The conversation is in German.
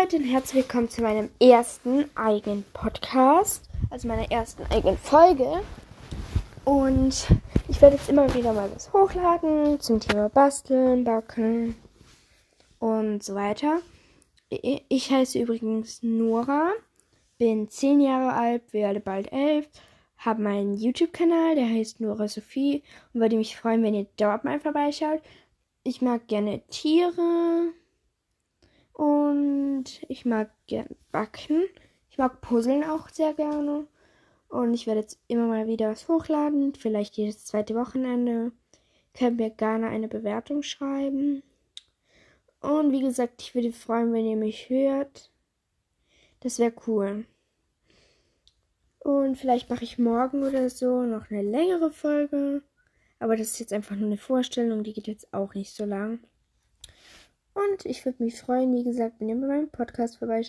Leute und herzlich willkommen zu meinem ersten eigenen Podcast, also meiner ersten eigenen Folge. Und ich werde jetzt immer wieder mal was hochladen zum Thema Basteln, Backen und so weiter. Ich heiße übrigens Nora, bin 10 Jahre alt, werde bald 11, habe meinen YouTube-Kanal, der heißt Nora Sophie und würde mich freuen, wenn ihr dort mal vorbeischaut. Ich mag gerne Tiere und ich mag gern backen. Ich mag Puzzeln auch sehr gerne. Und ich werde jetzt immer mal wieder was hochladen. Vielleicht jedes zweite Wochenende. Könnt mir gerne eine Bewertung schreiben. Und wie gesagt, ich würde freuen, wenn ihr mich hört. Das wäre cool. Und vielleicht mache ich morgen oder so noch eine längere Folge. Aber das ist jetzt einfach nur eine Vorstellung, die geht jetzt auch nicht so lang. Und ich würde mich freuen, wie gesagt, wenn ihr bei meinem Podcast vorbeischaut.